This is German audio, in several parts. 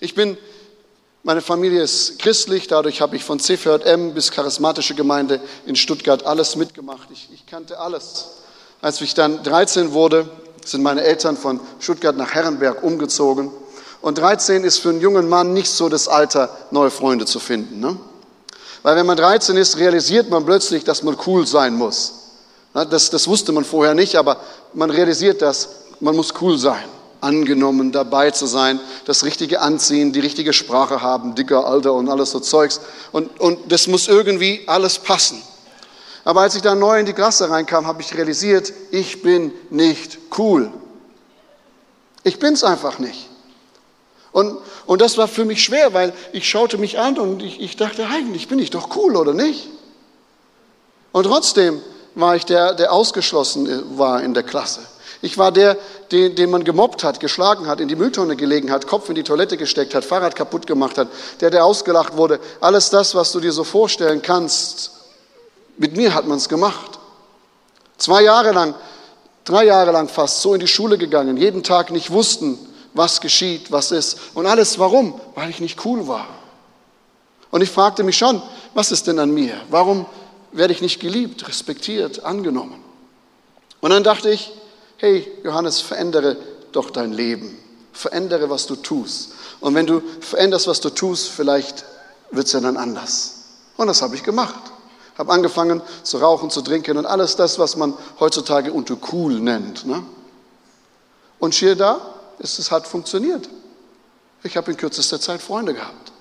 Ich bin, meine Familie ist christlich, dadurch habe ich von CVM bis charismatische Gemeinde in Stuttgart alles mitgemacht. Ich, ich kannte alles. Als ich dann 13 wurde, sind meine Eltern von Stuttgart nach Herrenberg umgezogen. Und 13 ist für einen jungen Mann nicht so das Alter, neue Freunde zu finden. Ne? Weil wenn man 13 ist, realisiert man plötzlich, dass man cool sein muss. Das, das wusste man vorher nicht, aber man realisiert das, man muss cool sein, angenommen, dabei zu sein, das richtige Anziehen, die richtige Sprache haben, dicker Alter und alles so Zeugs. Und, und das muss irgendwie alles passen. Aber als ich dann neu in die Klasse reinkam, habe ich realisiert, ich bin nicht cool. Ich bin es einfach nicht. Und, und das war für mich schwer, weil ich schaute mich an und ich, ich dachte, eigentlich bin ich doch cool, oder nicht? Und trotzdem war ich der, der ausgeschlossen war in der Klasse. Ich war der, den, den man gemobbt hat, geschlagen hat, in die Mülltonne gelegen hat, Kopf in die Toilette gesteckt hat, Fahrrad kaputt gemacht hat, der, der ausgelacht wurde. Alles das, was du dir so vorstellen kannst, mit mir hat man es gemacht. Zwei Jahre lang, drei Jahre lang fast, so in die Schule gegangen, jeden Tag nicht wussten, was geschieht, was ist. Und alles warum? Weil ich nicht cool war. Und ich fragte mich schon, was ist denn an mir? Warum werde ich nicht geliebt, respektiert, angenommen? Und dann dachte ich, hey Johannes, verändere doch dein Leben. Verändere, was du tust. Und wenn du veränderst, was du tust, vielleicht wird es ja dann anders. Und das habe ich gemacht habe angefangen zu rauchen, zu trinken und alles das, was man heutzutage unter cool nennt. Ne? Und schier da, es hat funktioniert. Ich habe in kürzester Zeit Freunde gehabt.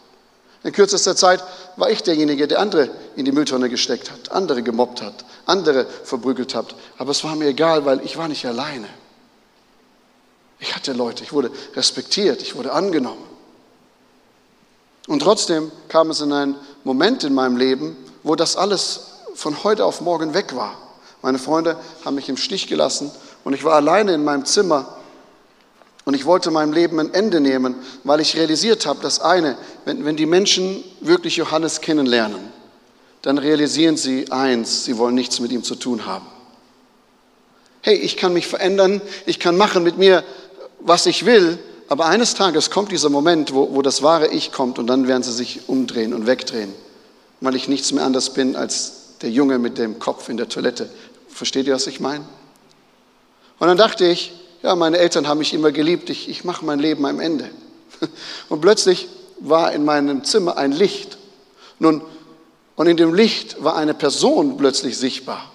In kürzester Zeit war ich derjenige, der andere in die Mülltonne gesteckt hat, andere gemobbt hat, andere verprügelt hat. Aber es war mir egal, weil ich war nicht alleine. Ich hatte Leute, ich wurde respektiert, ich wurde angenommen. Und trotzdem kam es in einen Moment in meinem Leben, wo das alles von heute auf morgen weg war. Meine Freunde haben mich im Stich gelassen und ich war alleine in meinem Zimmer und ich wollte meinem Leben ein Ende nehmen, weil ich realisiert habe, dass eine, wenn, wenn die Menschen wirklich Johannes kennenlernen, dann realisieren sie eins, sie wollen nichts mit ihm zu tun haben. Hey, ich kann mich verändern, ich kann machen mit mir, was ich will, aber eines Tages kommt dieser Moment, wo, wo das wahre Ich kommt und dann werden sie sich umdrehen und wegdrehen weil ich nichts mehr anders bin als der Junge mit dem Kopf in der Toilette. Versteht ihr, was ich meine? Und dann dachte ich, ja, meine Eltern haben mich immer geliebt, ich, ich mache mein Leben am Ende. Und plötzlich war in meinem Zimmer ein Licht. Nun, und in dem Licht war eine Person plötzlich sichtbar.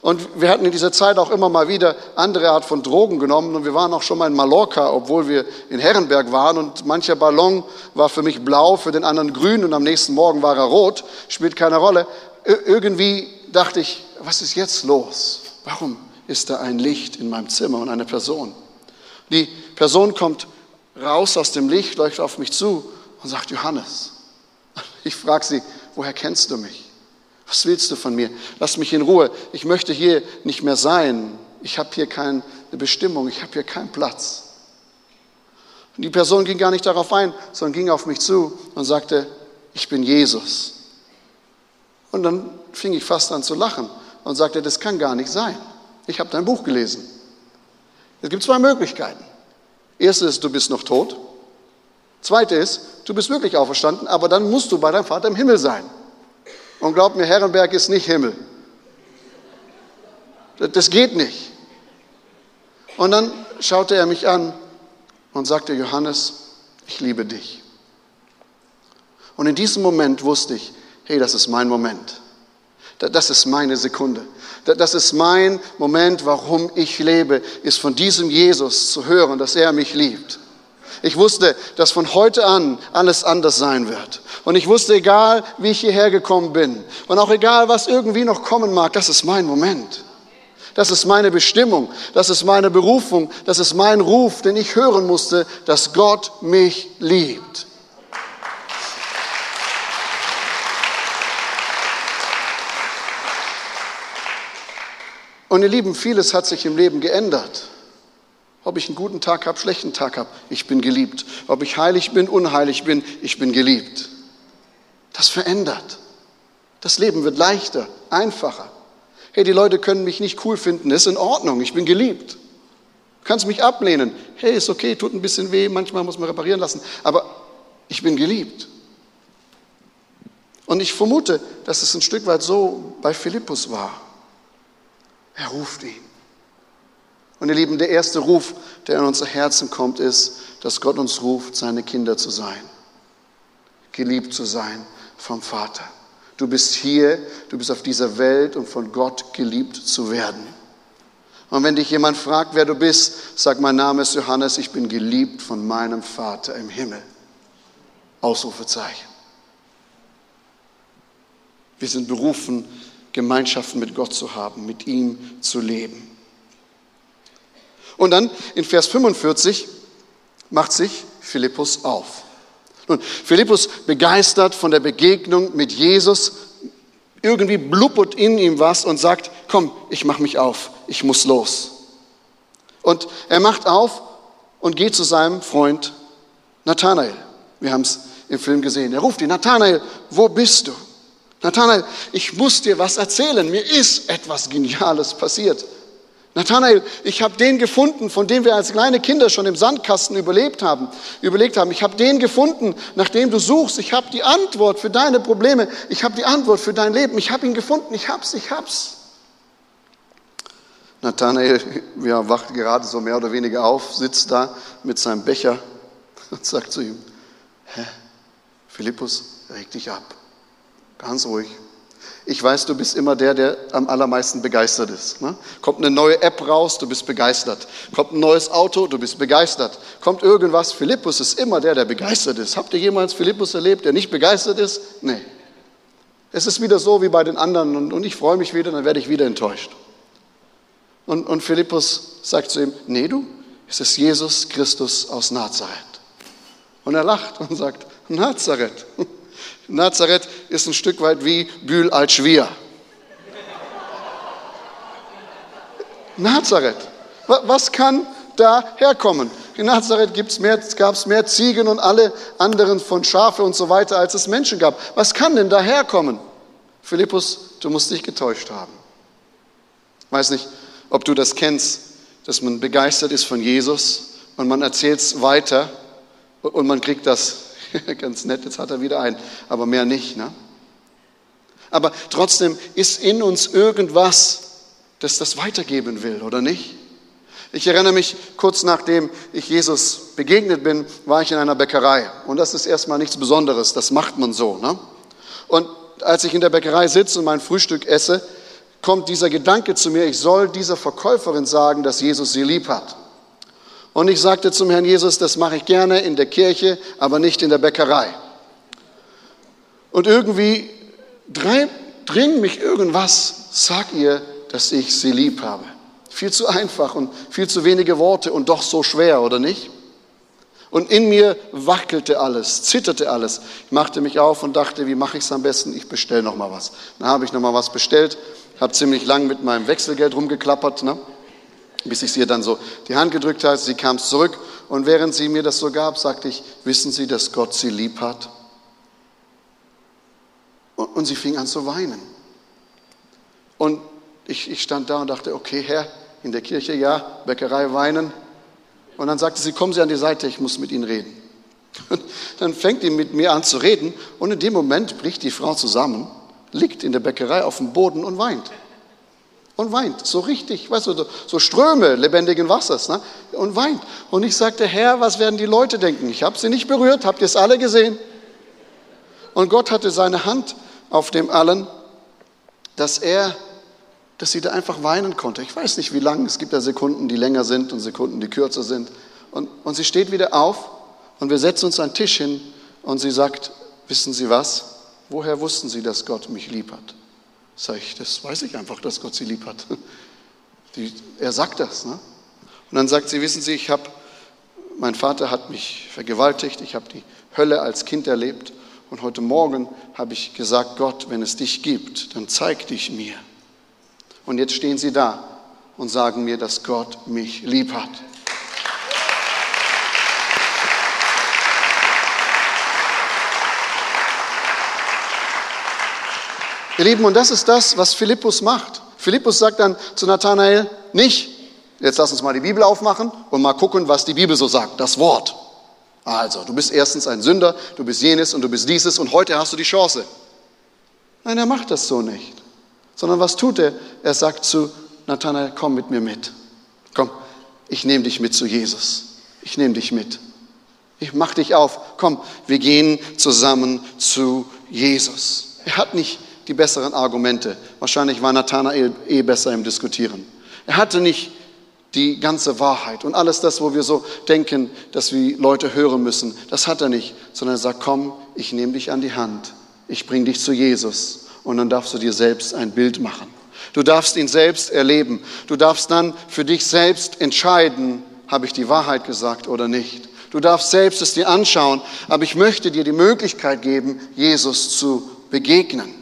Und wir hatten in dieser Zeit auch immer mal wieder andere Art von Drogen genommen. Und wir waren auch schon mal in Mallorca, obwohl wir in Herrenberg waren. Und mancher Ballon war für mich blau, für den anderen grün. Und am nächsten Morgen war er rot. Spielt keine Rolle. Irgendwie dachte ich, was ist jetzt los? Warum ist da ein Licht in meinem Zimmer und eine Person? Die Person kommt raus aus dem Licht, leuchtet auf mich zu und sagt, Johannes. Ich frage sie, woher kennst du mich? Was willst du von mir? Lass mich in Ruhe. Ich möchte hier nicht mehr sein. Ich habe hier keine Bestimmung. Ich habe hier keinen Platz. Und die Person ging gar nicht darauf ein, sondern ging auf mich zu und sagte, ich bin Jesus. Und dann fing ich fast an zu lachen und sagte, das kann gar nicht sein. Ich habe dein Buch gelesen. Es gibt zwei Möglichkeiten. Erste ist, du bist noch tot. Zweite ist, du bist wirklich auferstanden, aber dann musst du bei deinem Vater im Himmel sein. Und glaubt mir, Herrenberg ist nicht Himmel. Das geht nicht. Und dann schaute er mich an und sagte, Johannes, ich liebe dich. Und in diesem Moment wusste ich, hey, das ist mein Moment. Das ist meine Sekunde. Das ist mein Moment, warum ich lebe, ist von diesem Jesus zu hören, dass er mich liebt. Ich wusste, dass von heute an alles anders sein wird. Und ich wusste, egal wie ich hierher gekommen bin und auch egal, was irgendwie noch kommen mag, das ist mein Moment. Das ist meine Bestimmung, das ist meine Berufung, das ist mein Ruf, den ich hören musste, dass Gott mich liebt. Und ihr Lieben, vieles hat sich im Leben geändert. Ob ich einen guten Tag habe, schlechten Tag habe, ich bin geliebt. Ob ich heilig bin, unheilig bin, ich bin geliebt. Das verändert. Das Leben wird leichter, einfacher. Hey, die Leute können mich nicht cool finden, ist in Ordnung, ich bin geliebt. Du kannst mich ablehnen. Hey, ist okay, tut ein bisschen weh, manchmal muss man reparieren lassen. Aber ich bin geliebt. Und ich vermute, dass es ein Stück weit so bei Philippus war. Er ruft ihn. Und ihr Lieben, der erste Ruf, der in unser Herzen kommt, ist, dass Gott uns ruft, seine Kinder zu sein, geliebt zu sein vom Vater. Du bist hier, du bist auf dieser Welt, um von Gott geliebt zu werden. Und wenn dich jemand fragt, wer du bist, sag, mein Name ist Johannes, ich bin geliebt von meinem Vater im Himmel. Ausrufezeichen. Wir sind berufen, Gemeinschaften mit Gott zu haben, mit ihm zu leben. Und dann in Vers 45 macht sich Philippus auf. Nun, Philippus begeistert von der Begegnung mit Jesus, irgendwie blubbert in ihm was und sagt, komm, ich mache mich auf, ich muss los. Und er macht auf und geht zu seinem Freund Nathanael. Wir haben es im Film gesehen. Er ruft ihn, Nathanael, wo bist du? Nathanael, ich muss dir was erzählen. Mir ist etwas Geniales passiert. Nathanael, ich habe den gefunden, von dem wir als kleine Kinder schon im Sandkasten überlebt haben, überlegt haben. Ich habe den gefunden, nach dem du suchst. Ich habe die Antwort für deine Probleme. Ich habe die Antwort für dein Leben. Ich habe ihn gefunden. Ich hab's, ich hab's. Nathanael ja, wacht gerade so mehr oder weniger auf, sitzt da mit seinem Becher und sagt zu ihm, Hä? Philippus, reg dich ab. Ganz ruhig. Ich weiß, du bist immer der, der am allermeisten begeistert ist. Ne? Kommt eine neue App raus, du bist begeistert. Kommt ein neues Auto, du bist begeistert. Kommt irgendwas, Philippus ist immer der, der begeistert ist. Habt ihr jemals Philippus erlebt, der nicht begeistert ist? Nee. Es ist wieder so wie bei den anderen und, und ich freue mich wieder, dann werde ich wieder enttäuscht. Und, und Philippus sagt zu ihm, nee du, es ist Jesus Christus aus Nazareth. Und er lacht und sagt, Nazareth. Nazareth ist ein Stück weit wie Bühl als Schwier. Nazareth. Was kann da herkommen? In Nazareth gab es mehr Ziegen und alle anderen von Schafe und so weiter, als es Menschen gab. Was kann denn da herkommen? Philippus, du musst dich getäuscht haben. Ich weiß nicht, ob du das kennst, dass man begeistert ist von Jesus und man erzählt es weiter und man kriegt das Ganz nett, jetzt hat er wieder einen, aber mehr nicht. Ne? Aber trotzdem ist in uns irgendwas, das das weitergeben will, oder nicht? Ich erinnere mich, kurz nachdem ich Jesus begegnet bin, war ich in einer Bäckerei. Und das ist erstmal nichts Besonderes, das macht man so. Ne? Und als ich in der Bäckerei sitze und mein Frühstück esse, kommt dieser Gedanke zu mir, ich soll dieser Verkäuferin sagen, dass Jesus sie lieb hat. Und ich sagte zum Herrn Jesus, das mache ich gerne in der Kirche, aber nicht in der Bäckerei. Und irgendwie dringt mich irgendwas, sag ihr, dass ich sie lieb habe. Viel zu einfach und viel zu wenige Worte und doch so schwer, oder nicht? Und in mir wackelte alles, zitterte alles. Ich machte mich auf und dachte, wie mache ich es am besten? Ich bestelle noch mal was. Dann habe ich noch mal was bestellt, habe ziemlich lang mit meinem Wechselgeld rumgeklappert. Ne? Bis ich sie dann so die Hand gedrückt habe. Sie kam zurück und während sie mir das so gab, sagte ich, wissen Sie, dass Gott sie lieb hat? Und, und sie fing an zu weinen. Und ich, ich stand da und dachte, okay, Herr, in der Kirche ja, Bäckerei weinen. Und dann sagte sie, kommen Sie an die Seite, ich muss mit Ihnen reden. Und dann fängt sie mit mir an zu reden und in dem Moment bricht die Frau zusammen, liegt in der Bäckerei auf dem Boden und weint und weint. So richtig, weißt du, so Ströme lebendigen Wassers ne? und weint. Und ich sagte, Herr, was werden die Leute denken? Ich habe sie nicht berührt, habt ihr es alle gesehen? Und Gott hatte seine Hand auf dem allen, dass er, dass sie da einfach weinen konnte. Ich weiß nicht, wie lang, es gibt ja Sekunden, die länger sind und Sekunden, die kürzer sind. Und, und sie steht wieder auf und wir setzen uns an den Tisch hin und sie sagt, wissen Sie was? Woher wussten Sie, dass Gott mich lieb hat? Sag ich, das weiß ich einfach, dass Gott sie lieb hat. Die, er sagt das. Ne? Und dann sagt sie, wissen Sie, ich habe, mein Vater hat mich vergewaltigt, ich habe die Hölle als Kind erlebt und heute Morgen habe ich gesagt, Gott, wenn es dich gibt, dann zeig dich mir. Und jetzt stehen Sie da und sagen mir, dass Gott mich lieb hat. Ihr Lieben, und das ist das, was Philippus macht. Philippus sagt dann zu Nathanael nicht, jetzt lass uns mal die Bibel aufmachen und mal gucken, was die Bibel so sagt, das Wort. Also, du bist erstens ein Sünder, du bist jenes und du bist dieses und heute hast du die Chance. Nein, er macht das so nicht. Sondern was tut er? Er sagt zu Nathanael, komm mit mir mit. Komm, ich nehme dich mit zu Jesus. Ich nehme dich mit. Ich mach dich auf. Komm, wir gehen zusammen zu Jesus. Er hat nicht die besseren Argumente. Wahrscheinlich war Nathanael eh besser im Diskutieren. Er hatte nicht die ganze Wahrheit und alles das, wo wir so denken, dass wir Leute hören müssen. Das hat er nicht, sondern er sagt, komm, ich nehme dich an die Hand. Ich bringe dich zu Jesus und dann darfst du dir selbst ein Bild machen. Du darfst ihn selbst erleben. Du darfst dann für dich selbst entscheiden, habe ich die Wahrheit gesagt oder nicht. Du darfst selbst es dir anschauen, aber ich möchte dir die Möglichkeit geben, Jesus zu begegnen.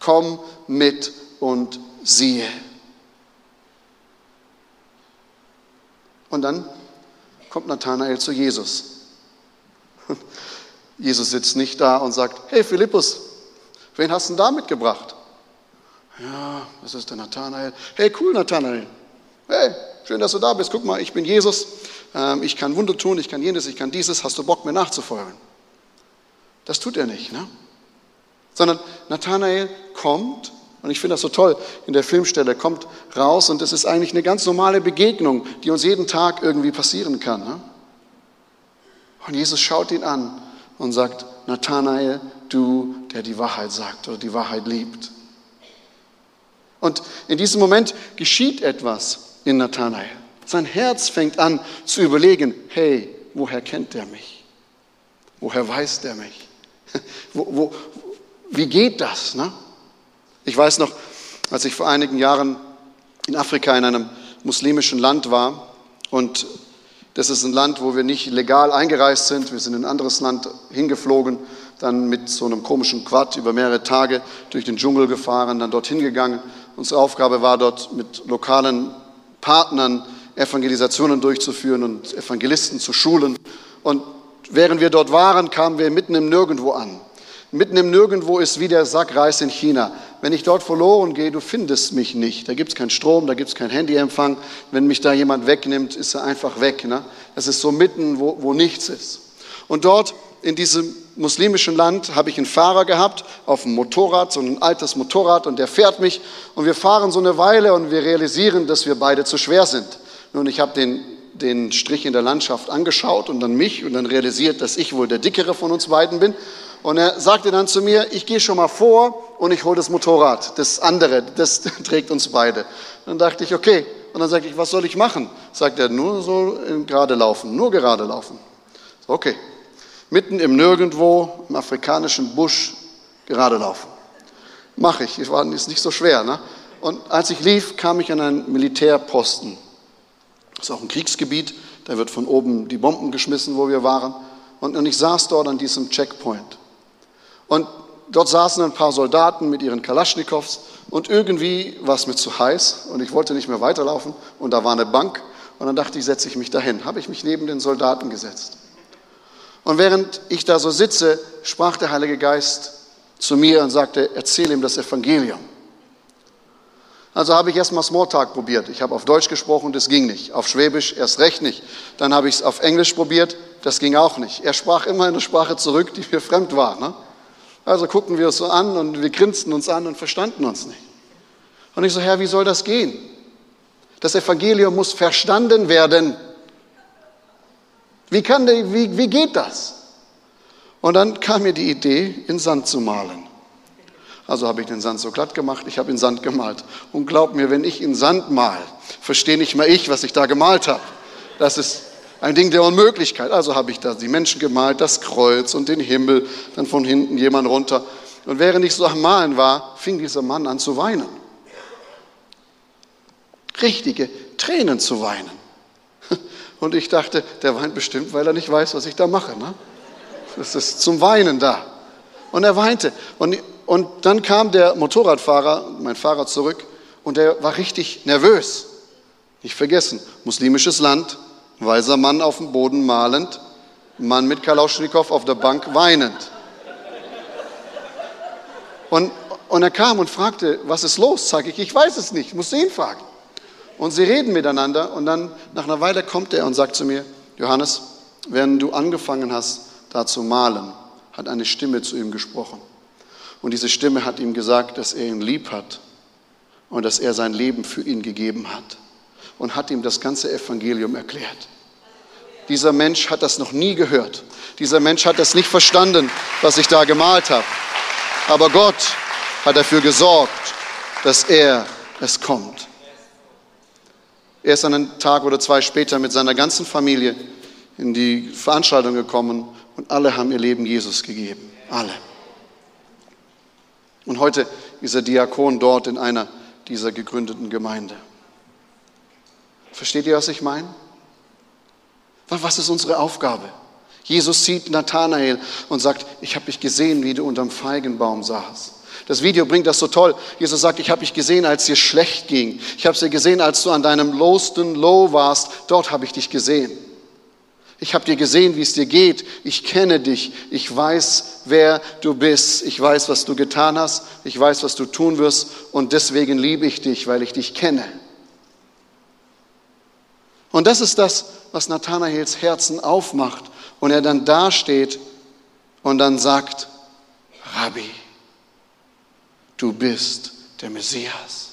Komm mit und siehe. Und dann kommt Nathanael zu Jesus. Jesus sitzt nicht da und sagt, hey Philippus, wen hast du denn da mitgebracht? Ja, was ist der Nathanael? Hey, cool Nathanael. Hey, schön, dass du da bist. Guck mal, ich bin Jesus. Ähm, ich kann Wunder tun, ich kann jenes, ich kann dieses. Hast du Bock, mir nachzufolgen? Das tut er nicht, ne? Sondern Nathanael kommt und ich finde das so toll in der Filmstelle, kommt raus und es ist eigentlich eine ganz normale Begegnung, die uns jeden Tag irgendwie passieren kann. Ne? Und Jesus schaut ihn an und sagt, Nathanael, du, der die Wahrheit sagt oder die Wahrheit liebt. Und in diesem Moment geschieht etwas in Nathanael. Sein Herz fängt an zu überlegen, hey, woher kennt der mich? Woher weiß der mich? wo, wo, wie geht das? Ne? Ich weiß noch, als ich vor einigen Jahren in Afrika in einem muslimischen Land war und das ist ein Land, wo wir nicht legal eingereist sind. Wir sind in ein anderes Land hingeflogen, dann mit so einem komischen Quad über mehrere Tage durch den Dschungel gefahren, dann dorthin gegangen. Unsere Aufgabe war dort mit lokalen Partnern Evangelisationen durchzuführen und Evangelisten zu schulen. Und während wir dort waren, kamen wir mitten im Nirgendwo an. Mitten im Nirgendwo ist wie der Sack Reis in China. Wenn ich dort verloren gehe, du findest mich nicht. Da gibt es keinen Strom, da gibt es keinen Handyempfang. Wenn mich da jemand wegnimmt, ist er einfach weg. Ne? Das ist so mitten, wo, wo nichts ist. Und dort in diesem muslimischen Land habe ich einen Fahrer gehabt auf dem Motorrad, so ein altes Motorrad, und der fährt mich. Und wir fahren so eine Weile und wir realisieren, dass wir beide zu schwer sind. Nun, ich habe den, den Strich in der Landschaft angeschaut und dann mich und dann realisiert, dass ich wohl der Dickere von uns beiden bin. Und er sagte dann zu mir, ich gehe schon mal vor und ich hole das Motorrad, das andere, das trägt uns beide. Dann dachte ich, okay. Und dann sagte ich, was soll ich machen? Sagt er, nur so gerade laufen, nur gerade laufen. Okay. Mitten im Nirgendwo, im afrikanischen Busch, gerade laufen. Mache ich. Es war ist nicht so schwer. Ne? Und als ich lief, kam ich an einen Militärposten. Das ist auch ein Kriegsgebiet. Da wird von oben die Bomben geschmissen, wo wir waren. Und, und ich saß dort an diesem Checkpoint. Und dort saßen ein paar Soldaten mit ihren Kalaschnikows und irgendwie war es mir zu heiß und ich wollte nicht mehr weiterlaufen und da war eine Bank und dann dachte ich, setze ich mich dahin. Habe ich mich neben den Soldaten gesetzt. Und während ich da so sitze, sprach der Heilige Geist zu mir und sagte, erzähl ihm das Evangelium. Also habe ich erstmal Smalltalk probiert. Ich habe auf Deutsch gesprochen, das ging nicht. Auf Schwäbisch erst recht nicht. Dann habe ich es auf Englisch probiert, das ging auch nicht. Er sprach immer eine Sprache zurück, die mir fremd war. Ne? Also guckten wir uns so an und wir grinsten uns an und verstanden uns nicht. Und ich so, Herr, wie soll das gehen? Das Evangelium muss verstanden werden. Wie, kann wie, wie geht das? Und dann kam mir die Idee, in Sand zu malen. Also habe ich den Sand so glatt gemacht, ich habe in Sand gemalt. Und glaub mir, wenn ich in Sand mal, verstehe nicht mal ich, was ich da gemalt habe. Das ist ein Ding der Unmöglichkeit. Also habe ich da die Menschen gemalt, das Kreuz und den Himmel, dann von hinten jemand runter. Und während ich so am Malen war, fing dieser Mann an zu weinen. Richtige Tränen zu weinen. Und ich dachte, der weint bestimmt, weil er nicht weiß, was ich da mache. Ne? Das ist zum Weinen da. Und er weinte. Und, und dann kam der Motorradfahrer, mein Fahrer, zurück und der war richtig nervös. Nicht vergessen, muslimisches Land, Weiser Mann auf dem Boden malend, Mann mit Kalauschnikow auf der Bank weinend. Und, und er kam und fragte, was ist los? Sag ich, ich weiß es nicht, musste ihn fragen. Und sie reden miteinander und dann nach einer Weile kommt er und sagt zu mir, Johannes, Wenn du angefangen hast, da zu malen, hat eine Stimme zu ihm gesprochen. Und diese Stimme hat ihm gesagt, dass er ihn lieb hat und dass er sein Leben für ihn gegeben hat und hat ihm das ganze Evangelium erklärt. Dieser Mensch hat das noch nie gehört. Dieser Mensch hat das nicht verstanden, was ich da gemalt habe. Aber Gott hat dafür gesorgt, dass er es kommt. Er ist einen Tag oder zwei später mit seiner ganzen Familie in die Veranstaltung gekommen und alle haben ihr Leben Jesus gegeben. Alle. Und heute ist er Diakon dort in einer dieser gegründeten Gemeinde. Versteht ihr, was ich meine? Was ist unsere Aufgabe? Jesus sieht Nathanael und sagt, ich habe dich gesehen, wie du unterm Feigenbaum saßt. Das Video bringt das so toll. Jesus sagt, ich habe dich gesehen, als dir schlecht ging. Ich habe sie gesehen, als du an deinem lowsten Low warst. Dort habe ich dich gesehen. Ich habe dir gesehen, wie es dir geht. Ich kenne dich. Ich weiß, wer du bist. Ich weiß, was du getan hast. Ich weiß, was du tun wirst. Und deswegen liebe ich dich, weil ich dich kenne. Und das ist das, was Nathanaels Herzen aufmacht. Und er dann dasteht und dann sagt, Rabbi, du bist der Messias.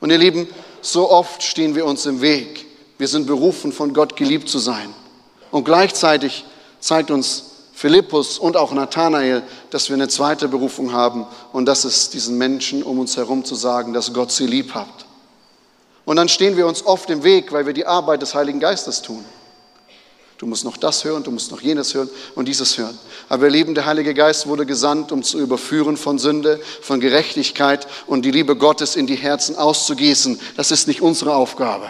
Und ihr Lieben, so oft stehen wir uns im Weg. Wir sind berufen, von Gott geliebt zu sein. Und gleichzeitig zeigt uns Philippus und auch Nathanael, dass wir eine zweite Berufung haben und das ist diesen Menschen um uns herum zu sagen, dass Gott sie lieb hat. Und dann stehen wir uns oft im Weg, weil wir die Arbeit des Heiligen Geistes tun. Du musst noch das hören, du musst noch jenes hören und dieses hören. Aber wir lieben, der Heilige Geist wurde gesandt, um zu überführen von Sünde, von Gerechtigkeit und die Liebe Gottes in die Herzen auszugießen. Das ist nicht unsere Aufgabe.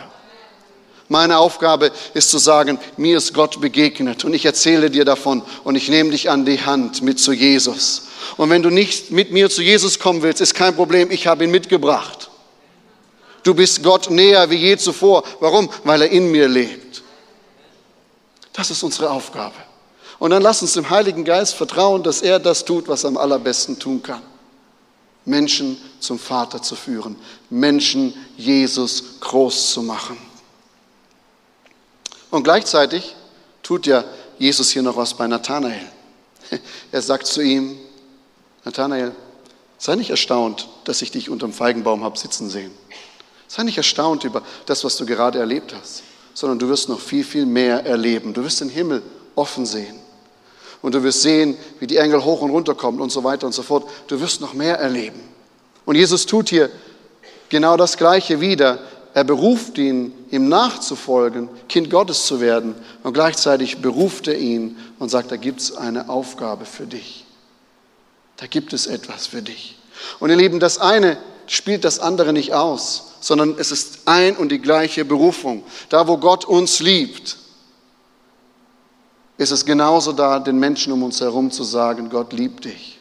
Meine Aufgabe ist zu sagen, mir ist Gott begegnet und ich erzähle dir davon und ich nehme dich an die Hand mit zu Jesus. Und wenn du nicht mit mir zu Jesus kommen willst, ist kein Problem, ich habe ihn mitgebracht. Du bist Gott näher wie je zuvor. Warum? Weil er in mir lebt. Das ist unsere Aufgabe. Und dann lass uns dem Heiligen Geist vertrauen, dass er das tut, was er am allerbesten tun kann. Menschen zum Vater zu führen, Menschen Jesus groß zu machen. Und gleichzeitig tut ja Jesus hier noch was bei Nathanael. Er sagt zu ihm, Nathanael, sei nicht erstaunt, dass ich dich unterm Feigenbaum habe sitzen sehen. Sei nicht erstaunt über das, was du gerade erlebt hast, sondern du wirst noch viel, viel mehr erleben. Du wirst den Himmel offen sehen. Und du wirst sehen, wie die Engel hoch und runter kommen und so weiter und so fort. Du wirst noch mehr erleben. Und Jesus tut hier genau das Gleiche wieder. Er beruft ihn, ihm nachzufolgen, Kind Gottes zu werden. Und gleichzeitig beruft er ihn und sagt, da gibt es eine Aufgabe für dich. Da gibt es etwas für dich. Und ihr Lieben, das eine spielt das andere nicht aus sondern es ist ein und die gleiche Berufung. Da, wo Gott uns liebt, ist es genauso da, den Menschen um uns herum zu sagen, Gott liebt dich.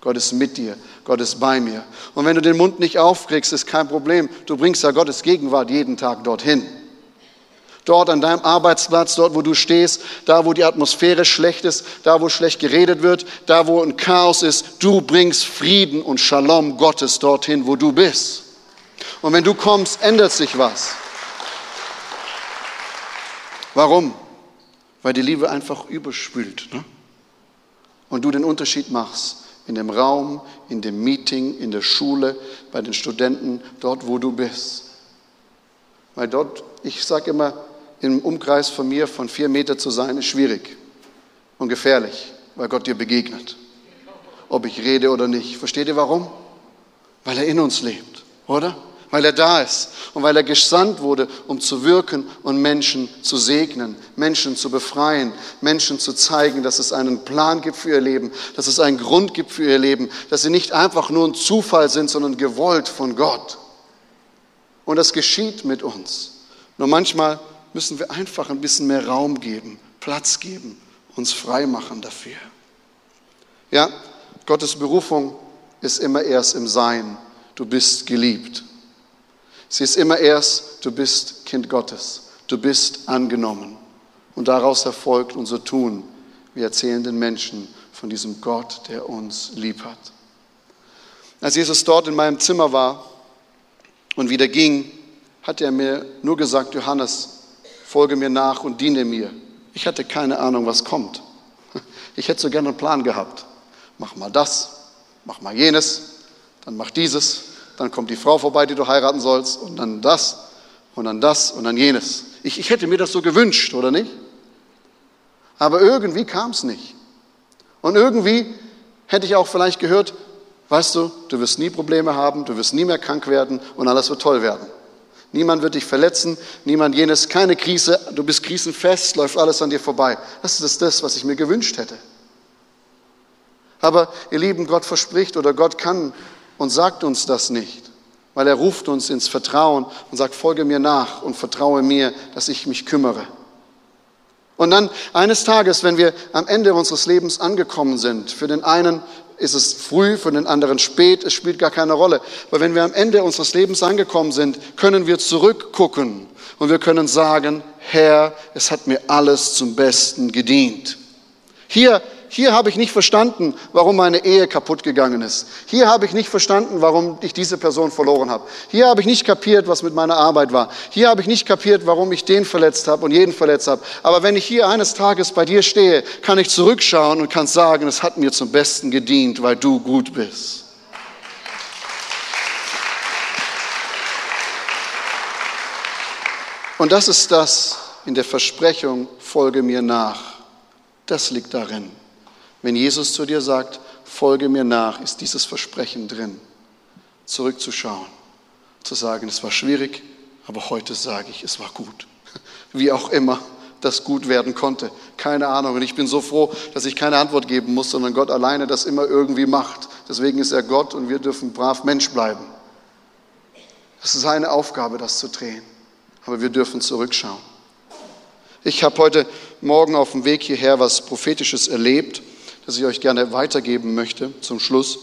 Gott ist mit dir, Gott ist bei mir. Und wenn du den Mund nicht aufkriegst, ist kein Problem. Du bringst ja Gottes Gegenwart jeden Tag dorthin. Dort an deinem Arbeitsplatz, dort wo du stehst, da wo die Atmosphäre schlecht ist, da wo schlecht geredet wird, da wo ein Chaos ist, du bringst Frieden und Shalom Gottes dorthin, wo du bist. Und wenn du kommst, ändert sich was. Warum? Weil die Liebe einfach überspült. Ne? Und du den Unterschied machst in dem Raum, in dem Meeting, in der Schule, bei den Studenten, dort, wo du bist. Weil dort, ich sage immer, im Umkreis von mir von vier Meter zu sein, ist schwierig und gefährlich, weil Gott dir begegnet. Ob ich rede oder nicht. Versteht ihr warum? Weil er in uns lebt, oder? weil er da ist und weil er gesandt wurde, um zu wirken und Menschen zu segnen, Menschen zu befreien, Menschen zu zeigen, dass es einen Plan gibt für ihr Leben, dass es einen Grund gibt für ihr Leben, dass sie nicht einfach nur ein Zufall sind, sondern gewollt von Gott. Und das geschieht mit uns. Nur manchmal müssen wir einfach ein bisschen mehr Raum geben, Platz geben, uns frei machen dafür. Ja, Gottes Berufung ist immer erst im Sein. Du bist geliebt. Sie ist immer erst, du bist Kind Gottes, du bist angenommen. Und daraus erfolgt unser Tun. Wir erzählen den Menschen von diesem Gott, der uns lieb hat. Als Jesus dort in meinem Zimmer war und wieder ging, hat er mir nur gesagt, Johannes, folge mir nach und diene mir Ich hatte keine Ahnung, was kommt. Ich hätte so gerne einen Plan gehabt. Mach mal das, mach mal jenes, dann mach dieses, dann kommt die Frau vorbei, die du heiraten sollst, und dann das, und dann das, und dann jenes. Ich, ich hätte mir das so gewünscht, oder nicht? Aber irgendwie kam es nicht. Und irgendwie hätte ich auch vielleicht gehört, weißt du, du wirst nie Probleme haben, du wirst nie mehr krank werden und alles wird toll werden. Niemand wird dich verletzen, niemand jenes, keine Krise, du bist krisenfest, läuft alles an dir vorbei. Das ist das, was ich mir gewünscht hätte. Aber ihr Lieben, Gott verspricht oder Gott kann und sagt uns das nicht, weil er ruft uns ins Vertrauen und sagt, folge mir nach und vertraue mir, dass ich mich kümmere. Und dann eines Tages, wenn wir am Ende unseres Lebens angekommen sind, für den einen ist es früh, für den anderen spät, es spielt gar keine Rolle. Aber wenn wir am Ende unseres Lebens angekommen sind, können wir zurückgucken und wir können sagen, Herr, es hat mir alles zum Besten gedient. Hier hier habe ich nicht verstanden, warum meine Ehe kaputt gegangen ist. Hier habe ich nicht verstanden, warum ich diese Person verloren habe. Hier habe ich nicht kapiert, was mit meiner Arbeit war. Hier habe ich nicht kapiert, warum ich den verletzt habe und jeden verletzt habe. Aber wenn ich hier eines Tages bei dir stehe, kann ich zurückschauen und kann sagen, es hat mir zum Besten gedient, weil du gut bist. Und das ist das in der Versprechung, folge mir nach. Das liegt darin. Wenn Jesus zu dir sagt, folge mir nach, ist dieses Versprechen drin. Zurückzuschauen, zu sagen, es war schwierig, aber heute sage ich, es war gut. Wie auch immer das gut werden konnte. Keine Ahnung. Und ich bin so froh, dass ich keine Antwort geben muss, sondern Gott alleine das immer irgendwie macht. Deswegen ist er Gott und wir dürfen brav Mensch bleiben. Es ist seine Aufgabe, das zu drehen. Aber wir dürfen zurückschauen. Ich habe heute Morgen auf dem Weg hierher was Prophetisches erlebt das ich euch gerne weitergeben möchte zum Schluss.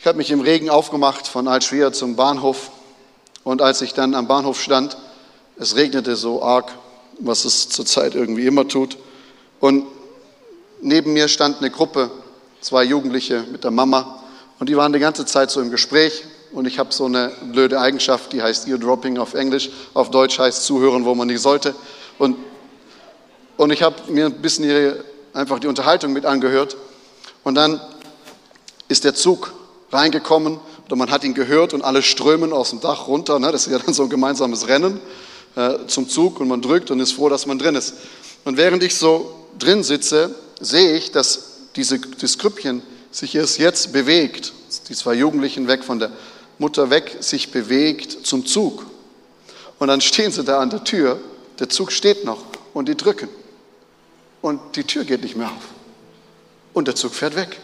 Ich habe mich im Regen aufgemacht von Altschwer zum Bahnhof und als ich dann am Bahnhof stand, es regnete so arg, was es zurzeit irgendwie immer tut. Und neben mir stand eine Gruppe, zwei Jugendliche mit der Mama und die waren die ganze Zeit so im Gespräch und ich habe so eine blöde Eigenschaft, die heißt Eardropping auf Englisch, auf Deutsch heißt zuhören, wo man nicht sollte. Und, und ich habe mir ein bisschen ihre einfach die Unterhaltung mit angehört. Und dann ist der Zug reingekommen oder man hat ihn gehört und alle strömen aus dem Dach runter. Ne? Das ist ja dann so ein gemeinsames Rennen äh, zum Zug und man drückt und ist froh, dass man drin ist. Und während ich so drin sitze, sehe ich, dass diese, das Krüppchen sich erst jetzt bewegt. Die zwei Jugendlichen weg von der Mutter weg, sich bewegt zum Zug. Und dann stehen sie da an der Tür, der Zug steht noch und die drücken und die Tür geht nicht mehr auf. Und der Zug fährt weg.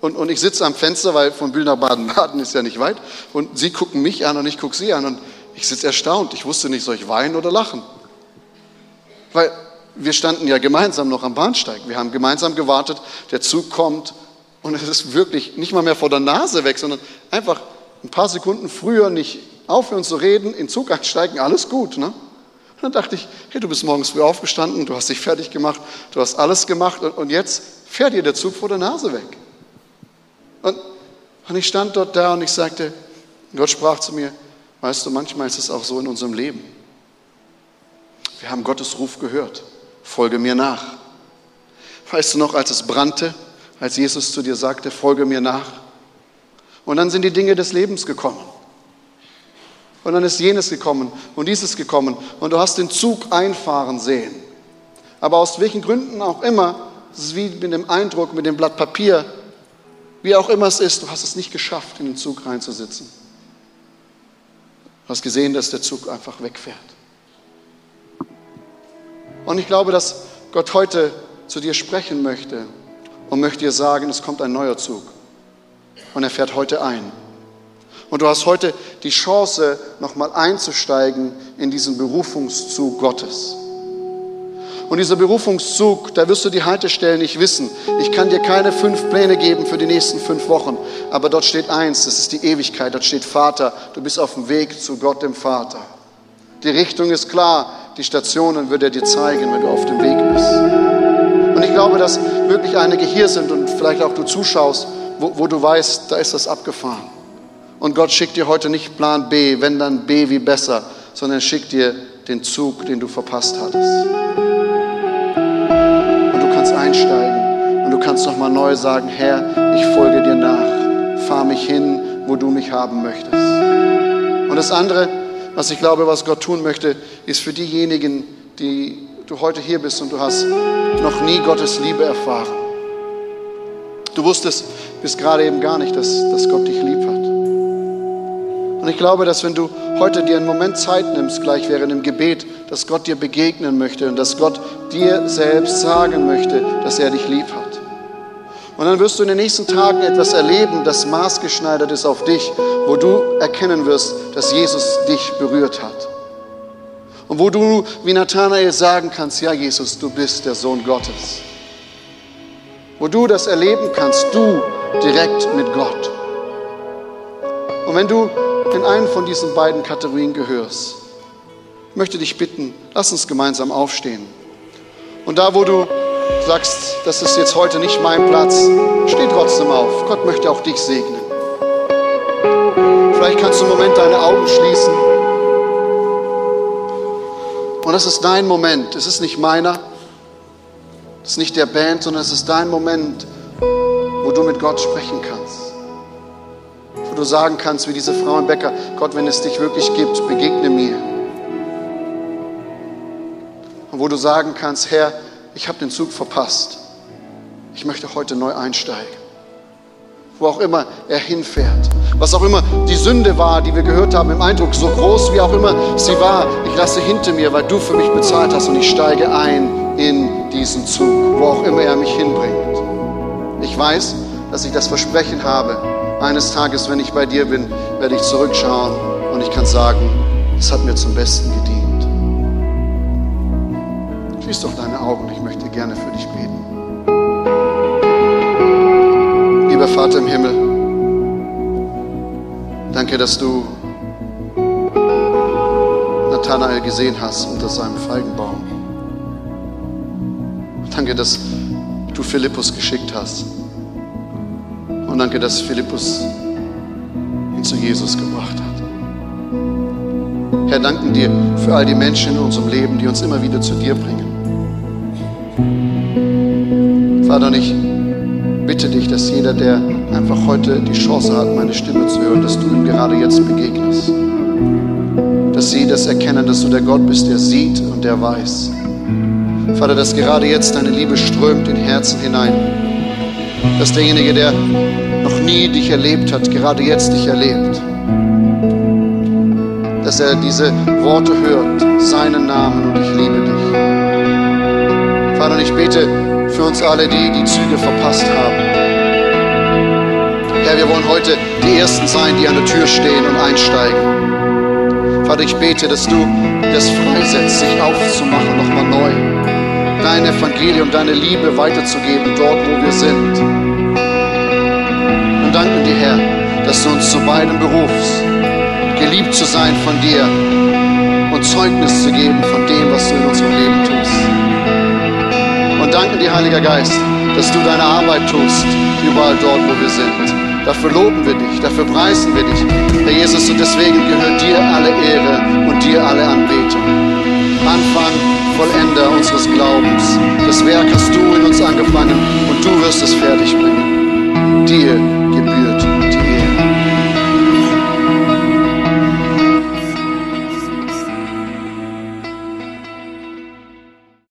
Und, und ich sitze am Fenster, weil von Bühl nach Baden-Baden ist ja nicht weit. Und sie gucken mich an und ich gucke sie an. Und ich sitze erstaunt. Ich wusste nicht, soll ich weinen oder lachen? Weil wir standen ja gemeinsam noch am Bahnsteig. Wir haben gemeinsam gewartet. Der Zug kommt. Und es ist wirklich nicht mal mehr vor der Nase weg, sondern einfach ein paar Sekunden früher nicht aufhören zu reden, in Zug einsteigen, alles gut. Ne? Und dann dachte ich, hey, du bist morgens früh aufgestanden, du hast dich fertig gemacht, du hast alles gemacht und, und jetzt fährt dir der Zug vor der Nase weg. Und, und ich stand dort da und ich sagte, Gott sprach zu mir, weißt du, manchmal ist es auch so in unserem Leben. Wir haben Gottes Ruf gehört, folge mir nach. Weißt du noch, als es brannte, als Jesus zu dir sagte, folge mir nach? Und dann sind die Dinge des Lebens gekommen. Und dann ist jenes gekommen und dieses gekommen und du hast den Zug einfahren sehen. Aber aus welchen Gründen auch immer, es ist wie mit dem Eindruck, mit dem Blatt Papier, wie auch immer es ist, du hast es nicht geschafft, in den Zug reinzusitzen. Du hast gesehen, dass der Zug einfach wegfährt. Und ich glaube, dass Gott heute zu dir sprechen möchte und möchte dir sagen, es kommt ein neuer Zug. Und er fährt heute ein. Und du hast heute die Chance, nochmal einzusteigen in diesen Berufungszug Gottes. Und dieser Berufungszug, da wirst du die Haltestellen nicht wissen. Ich kann dir keine fünf Pläne geben für die nächsten fünf Wochen. Aber dort steht eins, das ist die Ewigkeit. Dort steht Vater. Du bist auf dem Weg zu Gott, dem Vater. Die Richtung ist klar. Die Stationen wird er dir zeigen, wenn du auf dem Weg bist. Und ich glaube, dass wirklich einige hier sind und vielleicht auch du zuschaust, wo, wo du weißt, da ist das abgefahren. Und Gott schickt dir heute nicht Plan B, wenn dann B wie besser, sondern schickt dir den Zug, den du verpasst hattest. Und du kannst einsteigen und du kannst nochmal neu sagen, Herr, ich folge dir nach, fahr mich hin, wo du mich haben möchtest. Und das andere, was ich glaube, was Gott tun möchte, ist für diejenigen, die du heute hier bist und du hast noch nie Gottes Liebe erfahren. Du wusstest bis gerade eben gar nicht, dass, dass Gott dich lieb hat. Und ich glaube, dass wenn du heute dir einen Moment Zeit nimmst, gleich während dem Gebet, dass Gott dir begegnen möchte und dass Gott dir selbst sagen möchte, dass er dich lieb hat. Und dann wirst du in den nächsten Tagen etwas erleben, das maßgeschneidert ist auf dich, wo du erkennen wirst, dass Jesus dich berührt hat. Und wo du wie Nathanael sagen kannst, ja Jesus, du bist der Sohn Gottes. Wo du das erleben kannst, du direkt mit Gott. Und wenn du in einen von diesen beiden Kategorien gehörst, möchte dich bitten, lass uns gemeinsam aufstehen. Und da, wo du sagst, das ist jetzt heute nicht mein Platz, steh trotzdem auf. Gott möchte auch dich segnen. Vielleicht kannst du einen Moment deine Augen schließen. Und das ist dein Moment. Es ist nicht meiner. Es ist nicht der Band, sondern es ist dein Moment, wo du mit Gott sprechen kannst du sagen kannst, wie diese Frau im Bäcker, Gott, wenn es dich wirklich gibt, begegne mir. Und wo du sagen kannst, Herr, ich habe den Zug verpasst. Ich möchte heute neu einsteigen. Wo auch immer er hinfährt. Was auch immer die Sünde war, die wir gehört haben im Eindruck, so groß wie auch immer sie war, ich lasse hinter mir, weil du für mich bezahlt hast und ich steige ein in diesen Zug, wo auch immer er mich hinbringt. Ich weiß, dass ich das Versprechen habe, eines Tages, wenn ich bei dir bin, werde ich zurückschauen und ich kann sagen, es hat mir zum Besten gedient. Schließ doch deine Augen, ich möchte gerne für dich beten. Lieber Vater im Himmel, danke, dass du Nathanael gesehen hast unter seinem Feigenbaum. Danke, dass du Philippus geschickt hast und danke, dass Philippus ihn zu Jesus gebracht hat. Herr, danken dir für all die Menschen in unserem Leben, die uns immer wieder zu dir bringen. Vater, und ich bitte dich, dass jeder, der einfach heute die Chance hat, meine Stimme zu hören, dass du ihm gerade jetzt begegnest. Dass sie das erkennen, dass du der Gott bist, der sieht und der weiß. Vater, dass gerade jetzt deine Liebe strömt in Herzen hinein dass derjenige, der nie dich erlebt hat, gerade jetzt dich erlebt. Dass er diese Worte hört, seinen Namen und ich liebe dich. Vater, ich bete für uns alle, die die Züge verpasst haben. Herr, wir wollen heute die Ersten sein, die an der Tür stehen und einsteigen. Vater, ich bete, dass du das freisetzt, sich aufzumachen, nochmal neu. Dein Evangelium, deine Liebe weiterzugeben, dort, wo wir sind danken dir, Herr, dass du uns zu beidem berufst, geliebt zu sein von dir und Zeugnis zu geben von dem, was du in unserem Leben tust. Und danken dir, Heiliger Geist, dass du deine Arbeit tust, überall dort, wo wir sind. Dafür loben wir dich, dafür preisen wir dich, Herr Jesus, und deswegen gehört dir alle Ehre und dir alle Anbetung. Anfang, Vollender unseres Glaubens. Das Werk hast du in uns angefangen und du wirst es fertig bringen. Dir can be a